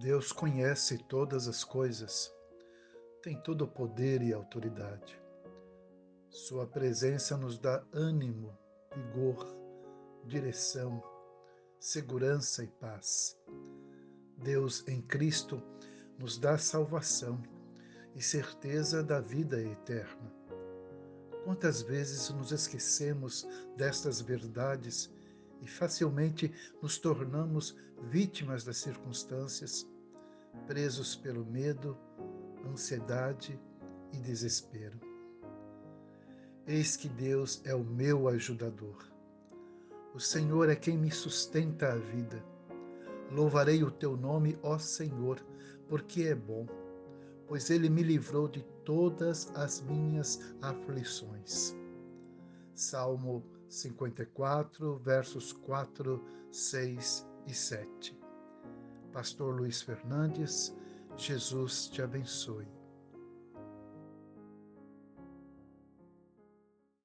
Deus conhece todas as coisas, tem todo o poder e autoridade. Sua presença nos dá ânimo, vigor, direção, segurança e paz. Deus em Cristo nos dá salvação e certeza da vida eterna. Quantas vezes nos esquecemos destas verdades e facilmente nos tornamos vítimas das circunstâncias, presos pelo medo, ansiedade e desespero. Eis que Deus é o meu ajudador. O Senhor é quem me sustenta a vida. Louvarei o teu nome, ó Senhor, porque é bom, pois ele me livrou de todas as minhas aflições. Salmo 54, versos 4, 6 e 7. Pastor Luiz Fernandes, Jesus te abençoe.